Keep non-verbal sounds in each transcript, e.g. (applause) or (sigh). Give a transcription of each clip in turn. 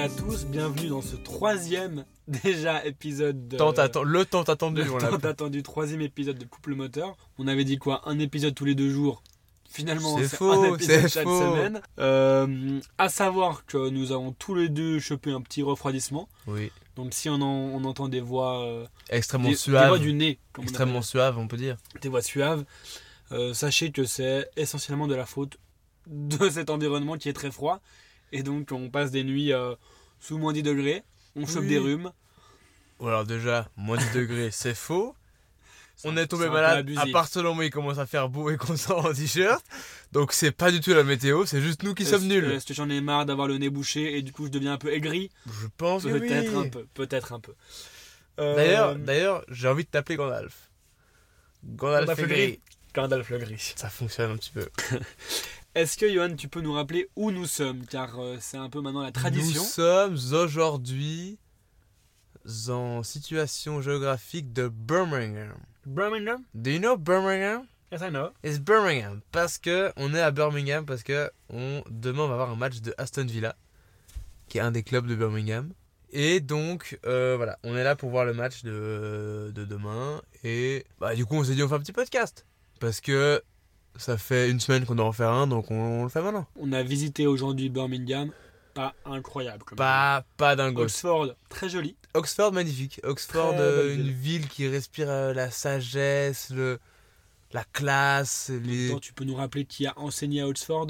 à tous, bienvenue dans ce troisième (laughs) déjà épisode de... Tant atten- le temps attendu, le l'a attendu troisième épisode de Couple Moteur. On avait dit quoi? Un épisode tous les deux jours. Finalement, C'est faux, un épisode c'est chaque faux. semaine. Euh, à savoir que nous avons tous les deux chopé un petit refroidissement. Oui. Donc si on, en- on entend des voix, euh, Extrêmement des, des suave. voix du nez, comme on extrêmement suave, on peut dire. des voix suaves, euh, sachez que c'est essentiellement de la faute de (laughs) cet environnement qui est très froid. Et donc on passe des nuits euh, sous moins 10 degrés, on chope Oui. des rhumes. Ou alors déjà, moins 10 degrés, (laughs) c'est faux. On est tombé malade à partir du moment où il commence à faire beau et qu'on (laughs) sort en t-shirt. Donc c'est pas du tout la météo, c'est juste nous qui sommes nuls. Est-ce que j'en ai marre d'avoir le nez bouché et du coup je deviens un peu aigri? Je pense que Peut-être oui. un peu, peut-être un peu. Euh, D'ailleurs, d'ailleurs, j'ai envie de t'appeler Gandalf. Gandalf, Gandalf le gris. Gandalf le gris. Ça fonctionne un petit peu. (laughs) Est-ce que Johan, tu peux nous rappeler où nous sommes? Car euh, c'est un peu maintenant la tradition. Nous sommes aujourd'hui en situation géographique de Birmingham. Birmingham? Do you know Birmingham? Yes, I know. It's Birmingham. Parce que on est à Birmingham parce que on demain on va avoir un match de Aston Villa, qui est un des clubs de Birmingham. Et donc euh, voilà, on est là pour voir le match de, de demain. Et bah du coup on s'est dit on fait un petit podcast parce que ça fait une semaine qu'on doit en faire un, donc on, on le fait maintenant. On a visité aujourd'hui Birmingham. Pas incroyable. Comme Pas pas dingue. Oxford, très joli. Oxford magnifique. Oxford, euh, une ville. ville qui respire euh, la sagesse, le, la classe, les Attends, tu peux nous rappeler qui a enseigné à Oxford?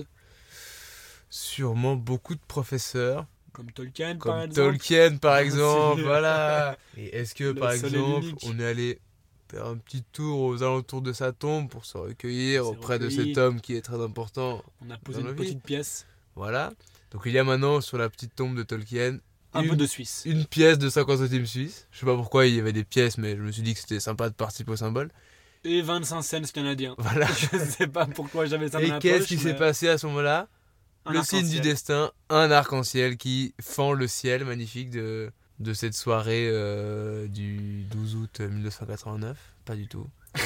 Sûrement beaucoup de professeurs. Comme Tolkien, par Comme exemple. Tolkien par (laughs) exemple, voilà. (laughs) Et est-ce que Le par exemple on est allé faire un petit tour aux alentours de sa tombe pour se recueillir auprès de cet homme qui est très important On a posé une petite pièce. Voilà. Donc il y a maintenant sur la petite tombe de Tolkien Un une, peu de Suisse. une pièce de 50 centimes suisse. Je sais pas pourquoi il y avait des pièces mais je me suis dit que c'était sympa de participer au symbole. Et 25 cents canadiens. Voilà. (laughs) Je sais pas pourquoi j'avais ça dans Et qu'est-ce qui s'est passé à ce moment-là? Le signe du destin, un arc-en-ciel qui fend le ciel magnifique de, de cette soirée euh, du 12 août 1989. Pas du tout. (laughs)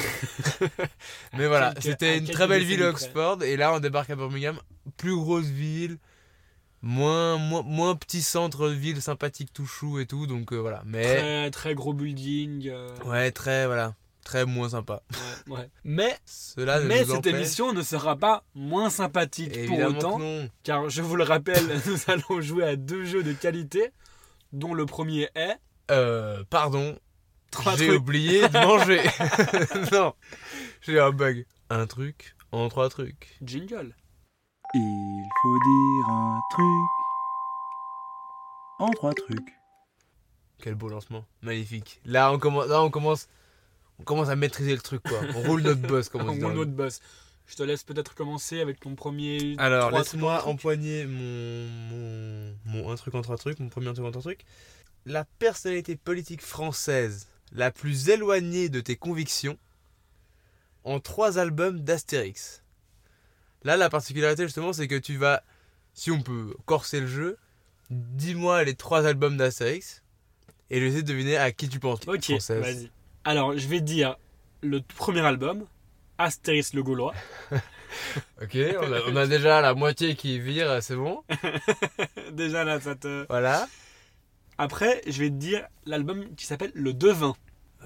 Mais voilà, c'était une très belle ville. Oxford. Et là, on débarque à Birmingham. Plus grosse ville. Moins, moins, moins petit centre ville sympathique tout chou et tout. Donc euh, voilà. Mais Très, très gros building. euh, ouais, très, voilà. Très moins sympa. ouais, (laughs) ouais. Mais, Cela mais cette empêche- émission ne sera pas moins sympathique pour autant. Car je vous le rappelle, (laughs) nous allons jouer à deux jeux de qualité, dont le premier est Euh, pardon, J'ai oublié de manger. (laughs) (laughs) non, j'ai un bug. Un truc en trois trucs. Jingle. Il faut dire un truc en trois trucs. Quel beau lancement. Magnifique. Là, on commence, là, on commence, on commence à maîtriser le truc, quoi. On roule notre boss, comme on (laughs) On dit dans roule le- notre boss. Je te laisse peut-être commencer avec ton premier. Alors, laisse-moi empoigner mon, mon, mon un truc en trois trucs, mon premier un truc en trois trucs. La personnalité politique française la plus éloignée de tes convictions en trois albums d'Astérix. Là, la particularité, justement, c'est que tu vas, si on peut corser le jeu, dis-moi les trois albums d'Astérix et je vais essayer de deviner à qui tu penses. Ok, vas-y. Alors, je vais dire le premier album, Astéris le Gaulois. (laughs) Ok, on a, on a déjà la moitié qui vire, c'est bon. (laughs) Déjà là, ça te. Voilà. Après, je vais te dire l'album qui s'appelle Le Devin.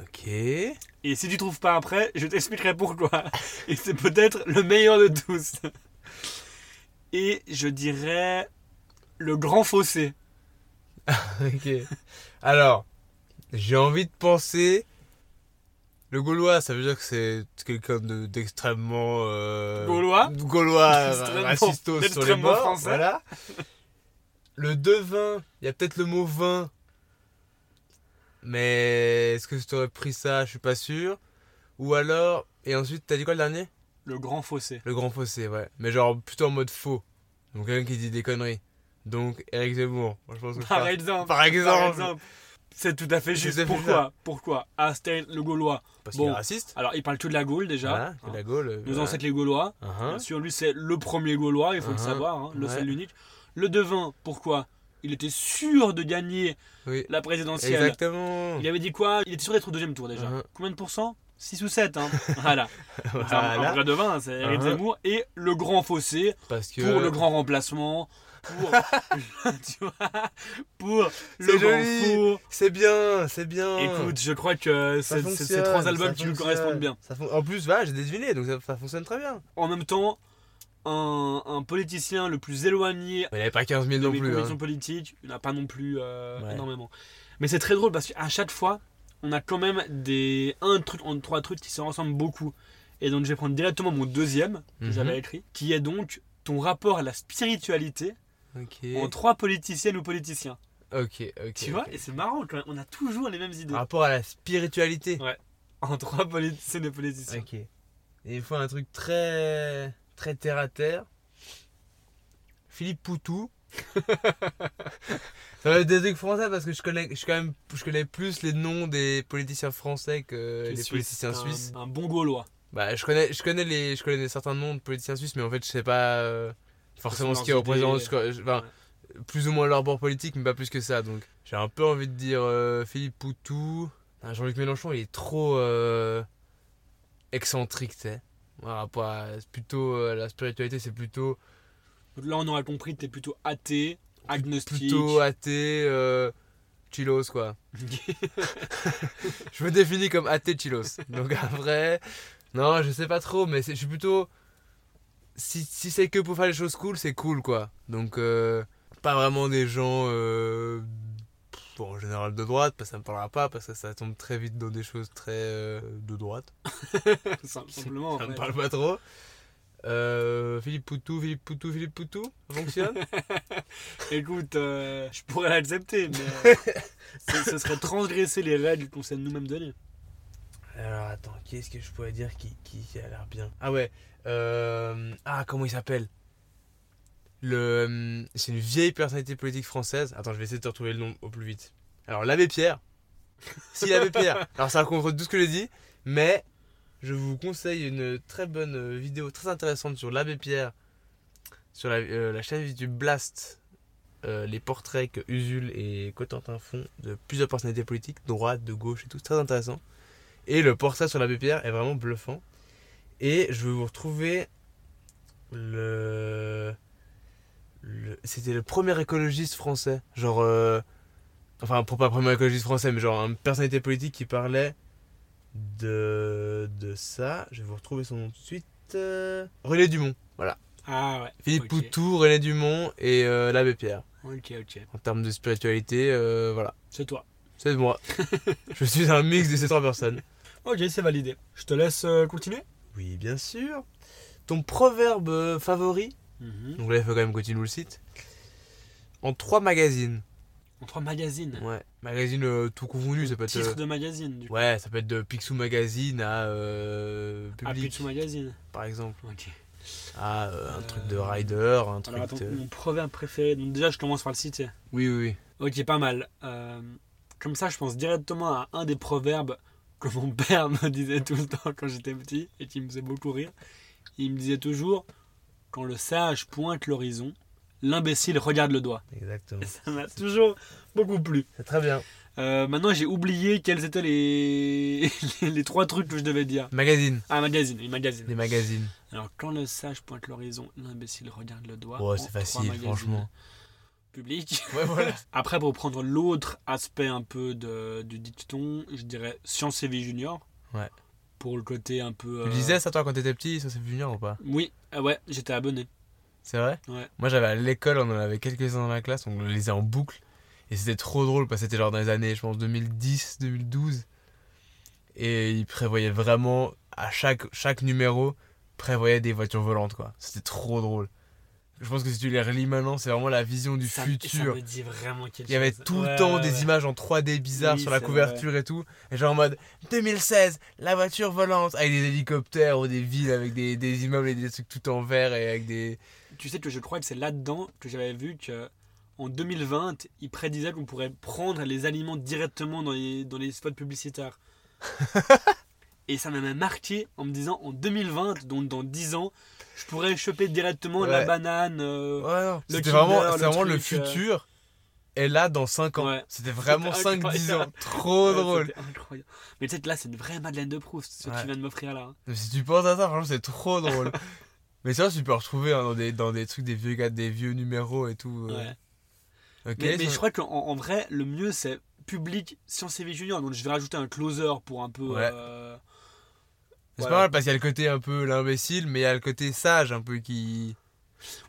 Ok. Et si tu trouves pas après, je t'expliquerai pourquoi. Et c'est peut-être le meilleur de tous. Et je dirais Le Grand Fossé. (laughs) Ok. Alors, j'ai envie de penser. Le Gaulois, ça veut dire que c'est quelqu'un de- d'extrêmement. euh, Gaulois Gaulois, D'extrêmement- racistos sur les d'extrêmement bords. français. Voilà. Le devin, il y a peut-être le mot vin. Mais est-ce que tu aurais pris ça? Je suis pas sûr. Ou alors. Et ensuite, t'as dit quoi le dernier? Le Grand Fossé. Le grand fossé, ouais. Mais genre plutôt en mode faux. Donc quelqu'un qui dit des conneries. Donc Eric Zemmour. Moi, je pense que Par exemple. Par exemple. C'est tout à fait juste. tout Pourquoi Pourquoi Astéris le Gaulois. Parce Bon. qu'il est raciste. Alors, il parle que de la Gaule déjà. Voilà, hein. la Gaule. Nos voilà. ancêtres les Gaulois. Uh-huh. Bien sûr, lui, c'est le premier Gaulois, il faut le Uh-huh. savoir, hein, le Ouais. seul, l'unique. Le devin, pourquoi Il était sûr de gagner Oui. la présidentielle. Exactement. Il avait dit quoi Il était sûr d'être au deuxième tour déjà. Uh-huh. Combien de pourcents 6 ou 7. Hein. (laughs) Voilà. C'est un- un, Voilà. vrai devin, c'est Éric Uh-huh. Zemmour. Et le grand fossé Parce que. pour le grand remplacement. Pour, (laughs) tu vois, pour le C'est grand four. C'est bien, c'est bien. Écoute, je crois que ces trois albums qui nous correspondent bien. Ça fon- En plus, voilà, j'ai deviné, donc ça, ça fonctionne très bien. En même temps, un, un politicien le plus éloigné Mais il n'y avait pas 15 000 de non plus. Hein. politiques, il n'y en a pas non plus euh, Ouais. énormément. Mais c'est très drôle parce qu'à chaque fois, on a quand même des un truc, en trois trucs qui se ressemblent beaucoup. Et donc je vais prendre directement mon deuxième que Mhm. j'avais écrit, qui est donc ton rapport à la spiritualité En trois politiciennes ou politiciens. Ok, ok. tu vois. Et c'est marrant quand même, on a toujours les mêmes idées. Rapport à la spiritualité. Ouais. En trois politiciennes et politiciens. Ok. Et il faut un truc très. très terre à terre. Philippe Poutou. (laughs) Ça va être des trucs français parce que je connais, je, suis quand même, je connais plus les noms des politiciens français que Que les Suisse, politiciens un- suisses. Un bon gaulois. Bah, je connais, je connais les, je connais certains noms de politiciens suisses, mais en fait, je sais pas euh, forcément ce qui représente, plus ou moins leur bord politique, mais pas plus que ça. Donc, j'ai un peu envie de dire euh, Philippe Poutou. Ah, Jean-Luc Mélenchon, il est trop euh, excentrique, tu sais. Plutôt euh, la spiritualité, c'est plutôt là, on aura compris que t'es plutôt athée, agnostique. plutôt athée, chillos quoi. (laughs) (laughs) je me définis comme athée chillos. Donc après, non, je sais pas trop, mais c'est- je suis plutôt. Si, si c'est que pour faire les choses cool, c'est cool quoi. Donc, euh, pas vraiment des gens. euh, bon, en général de droite, parce que ça me parlera pas, parce que ça tombe très vite dans des choses très euh, de droite. (laughs) Sim- (laughs) Simplement. en ça me fait. parle pas trop. Euh, Philippe Poutou, Philippe Poutou, Philippe Poutou, ça fonctionne? (laughs) Écoute, euh, je pourrais l'accepter, mais euh, ce, serait transgresser les règles qu'on s'est nous-mêmes données. Alors attends, qui est-ce que je pourrais dire qui, qui a l'air bien? Ah ouais, euh, ah comment il s'appelle? Le, euh, c'est une vieille personnalité politique française. Attends, je vais essayer de te retrouver le nom au plus vite. Alors l'abbé Pierre. (laughs) Si l'abbé Pierre. Alors ça contre tout ce que j'ai dit, mais je vous conseille une très bonne vidéo très intéressante sur l'abbé Pierre sur la, euh, chaîne YouTube Blast. les portraits que Usul et Cotentin font de plusieurs personnalités politiques, droite, de gauche et tout, très intéressant. Et le portrait sur l'abbé Pierre est vraiment bluffant. Et je vais vous retrouver le. le- C'était le premier écologiste français. Genre. euh, Enfin, pour pas le premier écologiste français, mais genre une personnalité politique qui parlait de. de ça. Je vais vous retrouver son nom tout de suite. euh, René Dumont. Voilà. Ah ouais. Philippe. Poutou, René Dumont et euh, l'abbé Pierre. Ok, ok. En termes de spiritualité, euh, voilà. C'est toi. C'est moi. (laughs) je suis un mix de ces trois personnes. Ok, c'est validé. Je te laisse continuer. Oui, bien sûr. Ton proverbe euh, favori Mhm. Donc là, il faut quand même que tu nous le cites. En trois magazines. En trois magazines. Ouais. Magazines euh, tout confondu, ça peut être. Titre euh, de magazine, du coup. Ouais, ça peut être de Picsou Magazine à euh, Public, Picsou Magazine. par exemple. Ok. À euh, un truc de rider, un truc Alors attends, de... mon proverbe préféré. Donc déjà, je commence par le citer. Oui, oui, oui. Ok, pas mal. Comme ça, je pense directement à un des proverbes que mon père me disait tout le temps quand j'étais petit et qui me faisait beaucoup rire. Il me disait toujours Quand le sage pointe l'horizon, l'imbécile regarde le doigt. Exactement. Et ça m'a toujours beaucoup plu. C'est très bien. Euh, maintenant, j'ai oublié quels étaient les... (laughs) les trois trucs que je devais dire. Magazine. Ah, magazine, les magazines. Des magazines. Alors, quand le sage pointe l'horizon, l'imbécile regarde le doigt. Ouais, En c'est facile, magazines franchement. Public. (laughs) Ouais, voilà. Après, pour prendre l'autre aspect un peu de, du dicton, je dirais Science et Vie Junior. Ouais. Pour le côté un peu. Tu euh, lisais ça toi quand t'étais petit, ça c'est junior ou pas? Oui, ah ouais, j'étais abonné. C'est vrai? Ouais. Moi j'avais à l'école, on en avait quelques-uns dans la classe, on le lisait en boucle. Et c'était trop drôle parce que c'était genre dans les années, je pense, 2010, 2012. Et il prévoyait vraiment, à chaque, chaque numéro, prévoyait des voitures volantes quoi. C'était trop drôle. Je pense que si tu les relis maintenant, c'est vraiment la vision du Ça- futur. Ça me dit vraiment quelque chose. Il y avait tout Ouais, le temps ouais, des ouais. images en 3D bizarres Oui, sur la couverture et tout. Et genre en mode 2016, la voiture volante avec des hélicoptères ou des villes avec des, des immeubles et des trucs tout en verre et avec des. Tu sais que je crois que c'est là-dedans que j'avais vu que. En 2020, il prédisait qu'on pourrait prendre les aliments directement dans les, dans les spots publicitaires. (laughs) Et ça m'a marqué en me disant en 2020, donc dans 10 ans, je pourrais choper directement la banane. euh, Ouais, C'était vraiment, le vraiment truc, euh. futur. est là dans 5 ans. Ouais. C'était vraiment (laughs) C'était 5-10 ans. Trop drôle. incroyable. Mais que là, c'est une vraie Madeleine de Proust, ce que tu viens de m'offrir là. Mais Si tu penses à ça, franchement, c'est trop drôle. (laughs) Mais ça, tu peux retrouver hein, dans, des, dans des trucs, des vieux, gars, des vieux numéros et tout. euh. Ouais. Mais, mais ça- je crois qu'en en vrai, le mieux, c'est public Sciences et Vie Junior. Donc je vais rajouter un closer pour un peu. Ouais. euh, c'est voilà. pas mal parce qu'il y a le côté un peu l'imbécile, mais il y a le côté sage un peu qui.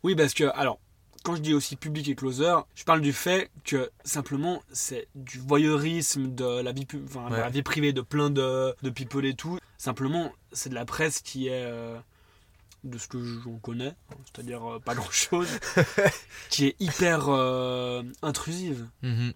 Oui, parce que, alors, quand je dis aussi public et closer, je parle du fait que simplement c'est du voyeurisme de la vie, enfin, de la vie privée de plein de, de people et tout. Simplement, c'est de la presse qui est. euh, de ce que j'en connais, c'est-à-dire euh, pas grand-chose, (laughs) qui est hyper euh, intrusive. Mhm.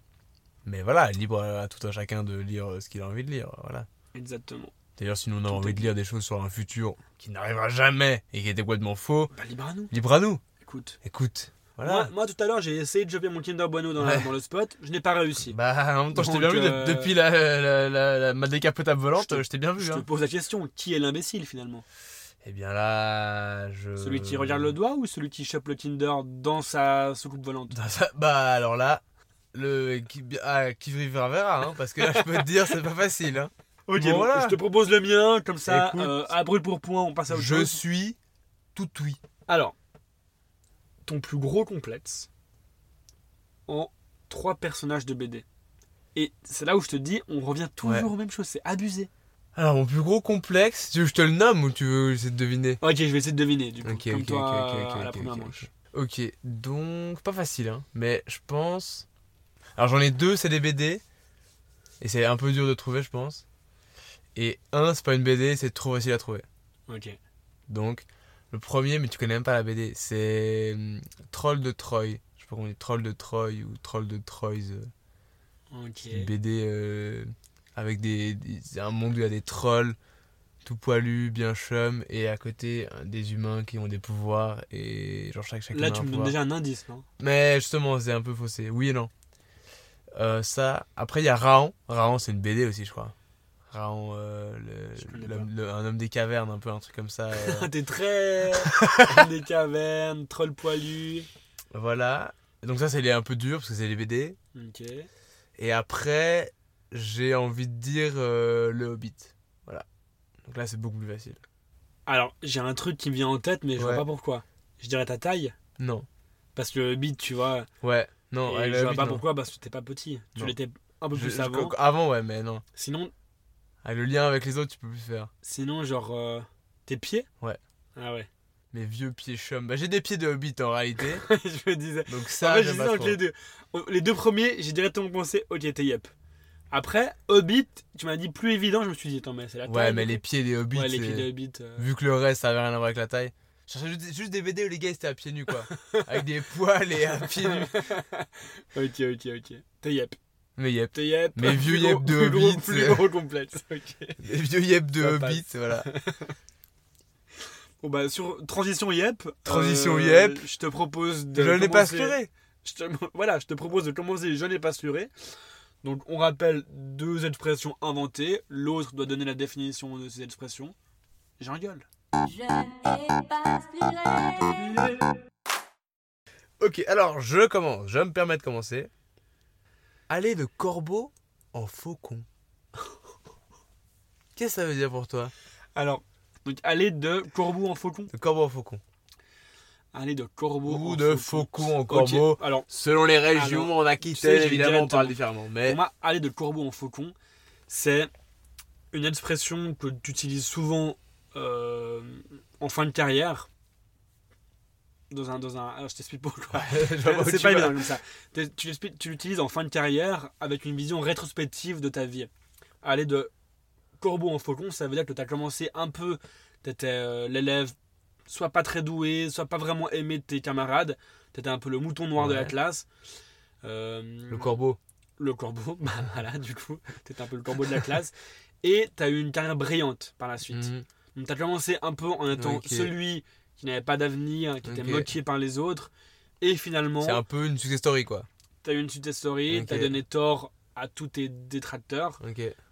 Mais voilà, libre à tout un chacun de lire ce qu'il a envie de lire. Voilà. Exactement. D'ailleurs, si nous on a envie de lire des choses sur un futur qui n'arrivera jamais et qui était complètement faux, Bah, libre à nous. libre à nous. Écoute. Écoute, voilà. Moi, moi, tout à l'heure, j'ai essayé de choper mon Kinder Bueno dans, la- Ouais. dans le spot. Je n'ai pas réussi. Bah, en même temps, je t'ai bien vu de- euh, depuis la, la, la, la- ma décapotable volante, Je t'ai bien vu. je te Hein. pose la question qui est l'imbécile finalement? Eh bien là, je. Celui qui regarde le doigt ou celui qui chope le Kinder dans sa soucoupe volante? Dans sa- Bah alors là, le ah, qui vivra verra, hein, parce que là je peux te dire c'est pas facile. Hein. Ok, Bon, voilà. je te propose le mien, comme ça, Écoute, euh, à brûle pour point, on passe à autre Je chose. suis tout oui. Alors, ton plus gros complexe en trois personnages de BD. Et c'est là où je te dis, on revient toujours Ouais. aux mêmes choses, c'est abusé. Alors mon plus gros complexe, tu veux que je te le nomme ou tu veux essayer de deviner? Ok, je vais essayer de deviner, du coup, Ok, comme ok, toi ok, ok, ok, à la première manche. Ok, donc pas facile, hein, mais je pense. Alors j'en ai deux, c'est des BD, et c'est un peu dur de trouver, je pense. Et un, c'est pas une BD, c'est trop facile à trouver. Ok. Donc, le premier, mais tu connais même pas la BD, c'est hum, Troll de Troy. Je sais pas comment on dit, Troll de Troy ou Troll de Troyes. euh, Ok. Une BD euh, avec des, des- un monde où il y a des trolls tout poilus, bien chum, et à côté euh, des humains qui ont des pouvoirs et genre chaque chacun Là, tu me donnes déjà un indice, non? Mais justement, c'est un peu faussé. Oui et non. Euh, ça. Après, il y a Raon. Raon, c'est une BD aussi, je crois. Raon, euh, le- Je le- un homme des cavernes, un peu un truc comme ça. euh, (laughs) T'es très. (laughs) des cavernes, troll poilu. voilà. Donc ça, c'est un peu dur parce que c'est les BD. Ok. Et après, j'ai envie de dire euh, le Hobbit. Voilà. Donc là, c'est beaucoup plus facile. Alors, j'ai un truc qui me vient en tête, mais je vois Ouais. pas pourquoi. Je dirais ta taille, Non. parce que le beat, tu vois. Ouais. Non. et je vois Hobbit, pas non. pourquoi, parce que t'es pas petit. Tu l'étais un peu Je- plus je- avant. avant, ouais, mais non. Sinon, Avec le lien avec les autres, tu peux plus faire. sinon genre. euh, tes pieds Ouais. Ah ouais. Mes vieux pieds chum. Bah, j'ai des pieds de Hobbit en réalité. (laughs) je me disais. Donc En ça, fait, pas entre trop. les deux. Les deux premiers, j'ai directement pensé, ok, t'es yep. Après, Hobbit, tu m'as dit plus évident, je me suis dit, attends, mais c'est la taille. Ouais, mais les pieds des Hobbits, Ouais, les pieds c'est- de Hobbit. euh, vu que le reste, ça avait rien à voir avec la taille. Je cherchais juste, juste des BD où les gars étaient à pieds nus, quoi. (laughs) avec des poils et à pieds nus. (laughs) Ok, ok, ok. T'es yep. Mais yep. T'es yep. Plus vieux yep de plus gros- Hobbit, Plus gros complexe. (laughs) Ok. Les vieux yep de Ça Hobbit, passe. voilà. (laughs) Bon bah sur transition yep. Transition euh, yep. Je te propose de. Je n'ai pas assuré. je te, Voilà, je te propose de commencer. Je n'ai pas assuré. Donc on rappelle deux expressions inventées. L'autre doit donner la définition de ces expressions. J'engueule. Je n'ai pas assuré. Ok, alors je commence. Je me permets de commencer. Aller de corbeau en faucon. (laughs) Qu'est-ce que ça veut dire pour toi? Alors, donc aller de corbeau en faucon. De corbeau en faucon. Aller de corbeau Ou en de faucon. en corbeau. Alors, Selon les régions, Alors, en tu Aquitaine, sais, je évidemment, on parle différemment. Mais pour moi, aller de corbeau en faucon, c'est une expression que tu utilises souvent euh, en fin de carrière. Dans un, dans un, alors, je t'explique pourquoi. (laughs) (laughs) C'est pas évident comme ça. Tu l'utilises en fin de carrière avec une vision rétrospective de ta vie. Aller de corbeau en faucon, ça veut dire que tu as commencé un peu, tu étais l'élève soit pas très doué, soit pas vraiment aimé de tes camarades, tu étais un peu le mouton noir de la classe. Euh, Le corbeau. le corbeau, (laughs) bah voilà, du coup, tu étais un peu le corbeau de la classe. Et tu as eu une carrière brillante par la suite. Mhm. Donc tu as commencé un peu en étant celui qui n'avait pas d'avenir, qui était moqué par les autres. Et finalement, C'est un peu une success story, quoi. tu as eu une success story, Ok. tu as donné tort à tous tes détracteurs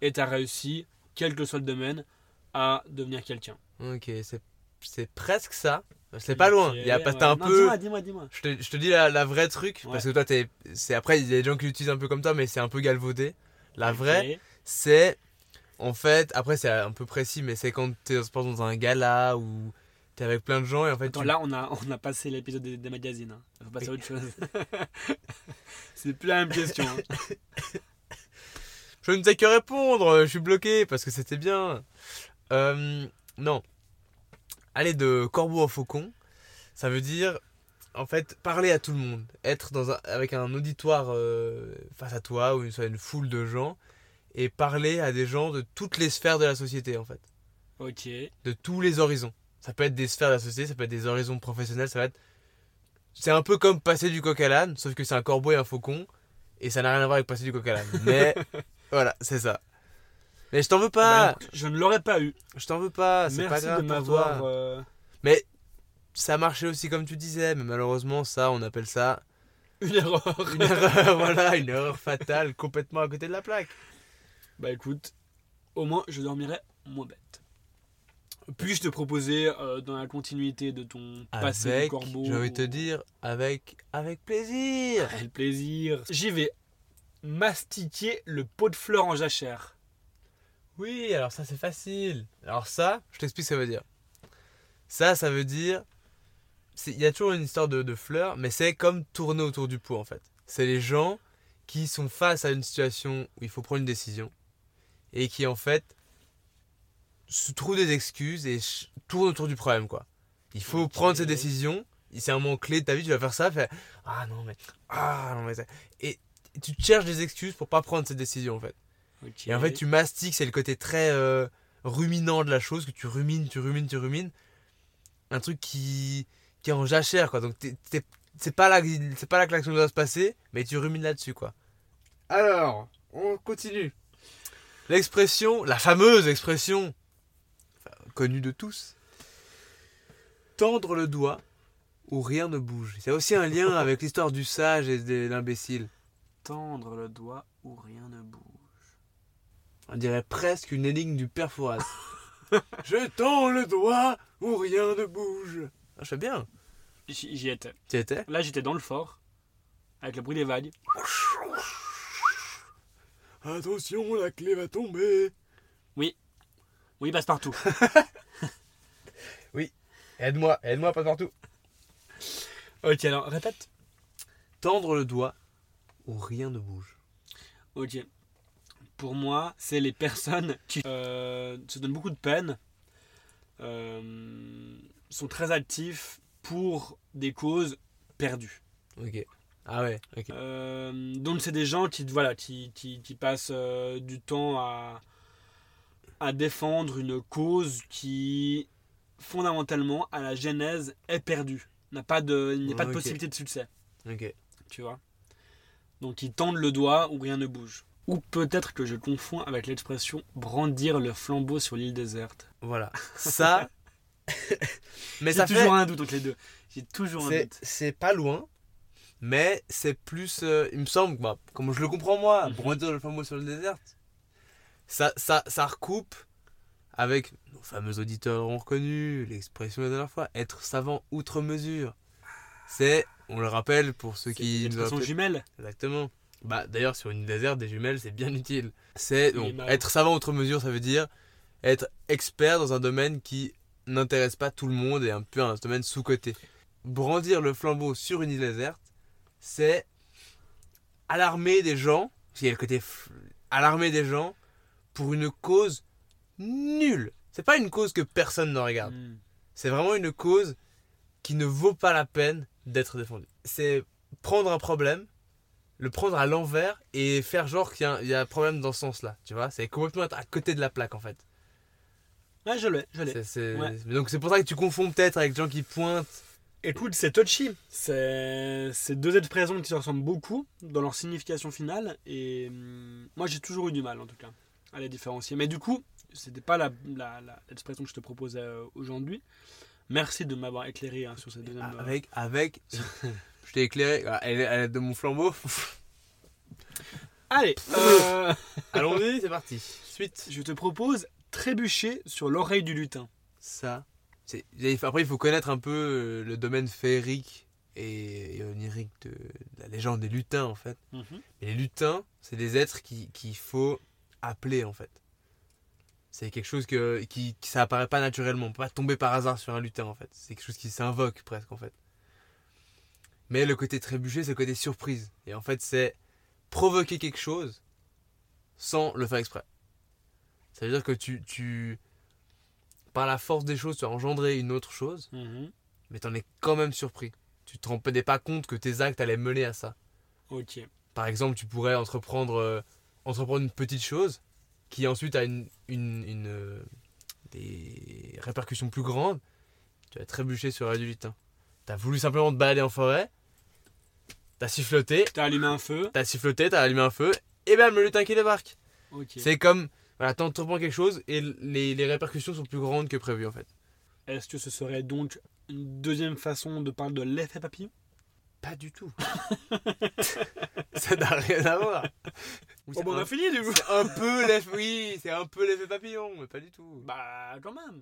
et tu as réussi, quel que soit le domaine, à devenir quelqu'un. Ok, c'est c'est presque ça. C'est pas loin. Il y a pas ouais. t'as un Non, peu. Dis-moi, dis-moi, dis-moi. Je te, je te dis la, la vraie truc, Ouais. parce que toi, t'es, c'est après, il y a des gens qui l'utilisent un peu comme toi, mais c'est un peu galvaudé. La vraie, c'est, en fait, après, c'est un peu précis, mais c'est quand t'es par exemple, dans un gala ou t'es avec plein de gens et en fait, Attends, tu- là, on a, on a passé l'épisode des, des magazines. Hein. Faut passer à autre chose. (laughs) c'est plus la même question. hein. (laughs) je ne sais que répondre, je suis bloqué parce que c'était bien. Euh, non. Aller de corbeau en faucon, ça veut dire, en fait, parler à tout le monde. Être dans un- avec un auditoire euh, face à toi ou une, une foule de gens et parler à des gens de toutes les sphères de la société, en fait. Ok. de tous les horizons. Ça peut être des sphères de la société, ça peut être des horizons professionnels, ça va être. C'est un peu comme passer du coq à l'âne, sauf que c'est un corbeau et un faucon, et ça n'a rien à voir avec passer du coq à l'âne. (laughs) Mais voilà, c'est ça. Mais je t'en veux Bah, pas, écoute, je ne l'aurais pas eu. je t'en veux pas, c'est pas grave de m'avoir. euh, Mais ça marchait aussi comme tu disais, mais malheureusement, ça, on appelle ça Une erreur. une erreur, (laughs) voilà, une erreur fatale, complètement à côté de la plaque. Bah écoute, au moins je dormirai moins bête. Puis-je te proposer, euh, dans la continuité de ton passé de Avec, corbeau. j'ai envie de te dire, avec, avec plaisir. Quel plaisir. J'y vais mastiquer le pot de fleurs en jachère. Oui, alors ça c'est facile. Alors ça, je t'explique ce que ça veut dire. Ça, ça veut dire... Il y a toujours une histoire de, de fleurs, mais c'est comme tourner autour du pot en fait. C'est les gens qui sont face à une situation où il faut prendre une décision et qui en fait se trouvent des excuses et tournent autour du problème quoi. Il faut prendre cette décision. C'est un moment clé de ta vie, tu vas faire ça, faire ah non mais ah non mais ça- et tu cherches des excuses pour pas prendre cette décision en fait. Et en fait, tu mastiques, c'est le côté très euh, ruminant de la chose, que tu rumines, tu rumines, tu rumines. Un truc qui, qui est en jachère, quoi. Donc, c'est pas, là, pas là que l'action doit se passer, mais tu rumines là-dessus, quoi. Alors, on continue. L'expression, la fameuse expression, connue de tous, tendre le doigt où rien ne bouge. C'est aussi un lien avec l'histoire du sage et de l'imbécile. Tendre le doigt où rien ne bouge. On dirait presque une énigme du père Fouras. (laughs) Je tends le doigt où rien ne bouge. Ah, je fais bien. J'y j'y étais. Tu y étais? Là, j'étais dans le fort, avec le bruit des vagues. Attention, la clé va tomber. Oui, passe partout. (laughs) Aide-moi, aide-moi, pas partout. ok, alors répète. Tendre le doigt où rien ne bouge. Ok. Pour moi, c'est les personnes qui euh, se donnent beaucoup de peine, euh, sont très actifs pour des causes perdues. Ok. Ah ouais, ok. Euh, donc c'est des gens qui, voilà, qui, qui, qui passent euh, du temps à, à défendre une cause qui, fondamentalement, à la genèse, est perdue. N'a pas de, il n'y a pas de possibilité de succès. Ok. tu vois? Donc ils tendent le doigt où rien ne bouge. Ou peut-être que je confonds avec l'expression brandir le flambeau sur l'île déserte. Voilà. Ça. (laughs) mais J'ai ça fait. toujours un doute entre les deux. J'ai toujours un doute. c'est pas loin, mais c'est plus. euh, il me semble, bah, comme je le comprends moi, Mhm. brandir le flambeau sur le désert, ça, ça, ça recoupe avec nos fameux auditeurs l'auront reconnu, l'expression de la dernière fois, être savant outre mesure. C'est, on le rappelle pour ceux qui nous l'expression rappellent- jumelle. Exactement. Bah, d'ailleurs, sur une île déserte, des jumelles, c'est bien utile. C'est donc, être savant outre mesure, ça veut dire être expert dans un domaine qui n'intéresse pas tout le monde et un peu un domaine sous-coté. Brandir le flambeau sur une île déserte, c'est alarmer des gens, il y a le côté alarmer des gens pour une cause nulle. C'est pas une cause que personne ne regarde. Hmm. C'est vraiment une cause qui ne vaut pas la peine d'être défendue. C'est prendre un problème, le prendre à l'envers et faire genre qu'il y a, un- il y a un problème dans ce sens-là. Tu vois C'est complètement être à côté de la plaque en fait. Ouais, je l'ai, je l'ai. Ouais. Donc c'est pour ça que tu confonds peut-être avec des gens qui pointent. Écoute, c'est touchy. C'est c'est deux expressions qui se ressemblent beaucoup dans leur signification finale. Et hum, moi, j'ai toujours eu du mal, en tout cas, à les différencier. Mais du coup, c'était pas la- la- la- l'expression que je te proposais euh, aujourd'hui. Merci de m'avoir éclairé hein, sur cette deuxième. euh, Avec, avec. je t'ai éclairé à l'aide à l'aide de mon flambeau. Allez, euh, Allons-y, c'est parti. Suite. je te propose trébucher sur l'oreille du lutin. Ça, Après, il faut connaître un peu le domaine féerique et, et onirique de, de la légende des lutins, en fait. Mhm. Les lutins, c'est des êtres qui- qu'il faut appeler, en fait. C'est quelque chose que, qui, qui- ça apparaît pas naturellement. On peut pas tomber par hasard sur un lutin, en fait. C'est quelque chose qui s'invoque presque, en fait. Mais le côté trébuché, c'est le côté surprise. Et en fait, c'est provoquer quelque chose sans le faire exprès. Ça veut dire que tu, tu par la force des choses, tu as engendré une autre chose, Mhm. mais t'en es quand même surpris. Tu te rendais pas compte que tes actes allaient mener à ça. Ok. Par exemple, tu pourrais entreprendre, euh, entreprendre une petite chose qui ensuite a une, une, une, euh, des répercussions plus grandes. Tu vas trébucher sur la du lutin. T'as voulu simplement te balader en forêt, t'as siffloté, T'as allumé un feu. t'as siffloté, t'as allumé un feu, et bam, le lutin qui débarque. C'est comme, voilà, t'entreprends quelque chose et les, les répercussions sont plus grandes que prévu en fait. Est-ce que ce serait donc une deuxième façon de parler de l'effet papillon? Pas du tout. (laughs) ça n'a rien à voir. Oh, bah, on a fini du coup C'est un peu l'effet, oui, c'est un peu l'effet papillon, mais pas du tout. Bah, quand même.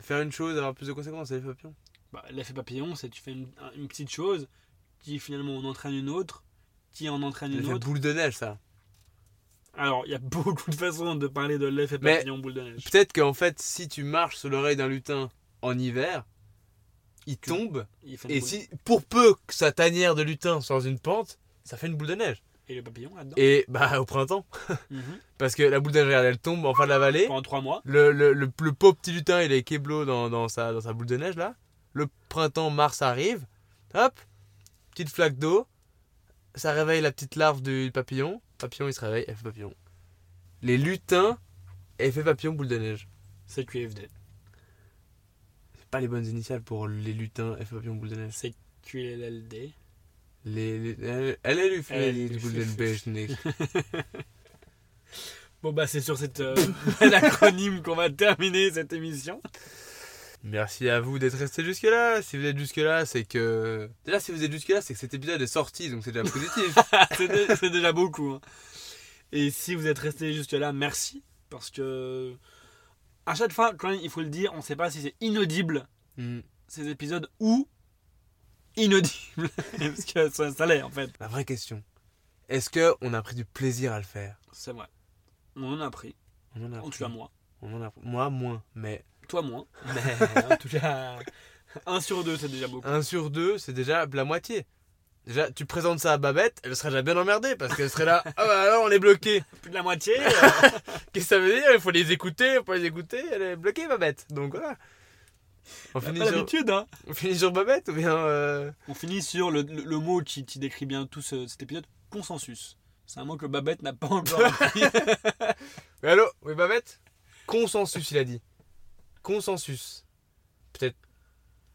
Faire une chose, avoir plus de conséquences, c'est l'effet papillon. Bah, l'effet papillon, c'est tu fais une, une petite chose qui finalement en entraîne une autre, qui en entraîne une autre. boule de neige, ça. Alors, il y a (laughs) beaucoup de façons de parler de l'effet Mais- papillon boule de neige. Peut-être qu'en fait, si tu marches sur l'oreille d'un lutin en hiver, il tombe. Il fait Et si, pour peu que sa tanière de lutin soit dans une pente, ça fait une boule de neige. Et le papillon là-dedans Et bah, au printemps. Mhm. (laughs) Parce que la boule de neige, regarde, elle tombe en fin de la vallée. Pendant trois mois. Le, le, le, le pauvre petit lutin, il est keblo dans, dans, sa, dans sa boule de neige là. Le printemps, mars arrive. Hop, petite flaque d'eau. Ça réveille la petite larve du papillon. Papillon, il se réveille, effet papillon. Les lutins, effet papillon, boule de neige. C'est QFD. Pas les bonnes initiales pour les lutins, effet papillon, boule de neige. C'est QLLD. Les, les, elle, boule de neige. Bon, bah, c'est sur cette euh, (laughs) acronyme qu'on va terminer cette émission. Merci à vous d'être resté jusque là. Si vous êtes jusque là, c'est que. Déjà, si vous êtes jusque là, c'est que cet épisode est sorti, donc c'est déjà positif. (laughs) c'est déjà beaucoup. hein. Et si vous êtes resté jusque là, merci. Parce que à chaque fois, quand même, il faut le dire, on ne sait pas si c'est inaudible Hmm. ces épisodes ou inaudible. (laughs) parce que ça, ça l'est en fait. La vraie question. Est-ce que on a pris du plaisir à le faire? C'est vrai. On en a pris. On en a En tout cas, moi. On en a Moi, moins. Mais. Toi, moins. (laughs) mais en tout cas, un sur deux, c'est déjà beaucoup. un sur deux, c'est déjà la moitié. Déjà, tu présentes ça à Babette, elle serait déjà bien emmerdée parce qu'elle serait là. Ah bah alors on est bloqué. (laughs) Plus de la moitié. euh, (laughs) Qu'est-ce que ça veut dire? Il faut les écouter, il faut les écouter. Elle est bloquée, Babette. Donc voilà. On pas finit, sur... l'habitude, hein. on finit sur Babette ou bien. euh, On finit sur le, le- le mot qui, qui décrit bien tout ce- cet épisode consensus. C'est un mot que Babette n'a pas encore (laughs) appris. Mais allô? Oui, Babette? Consensus, il a dit. Consensus. Peut-être.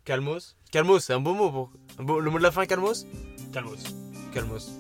Calmos? Calmos, c'est un beau mot pour. un beau- Le mot de la fin, Calmos? Calmos. Calmos.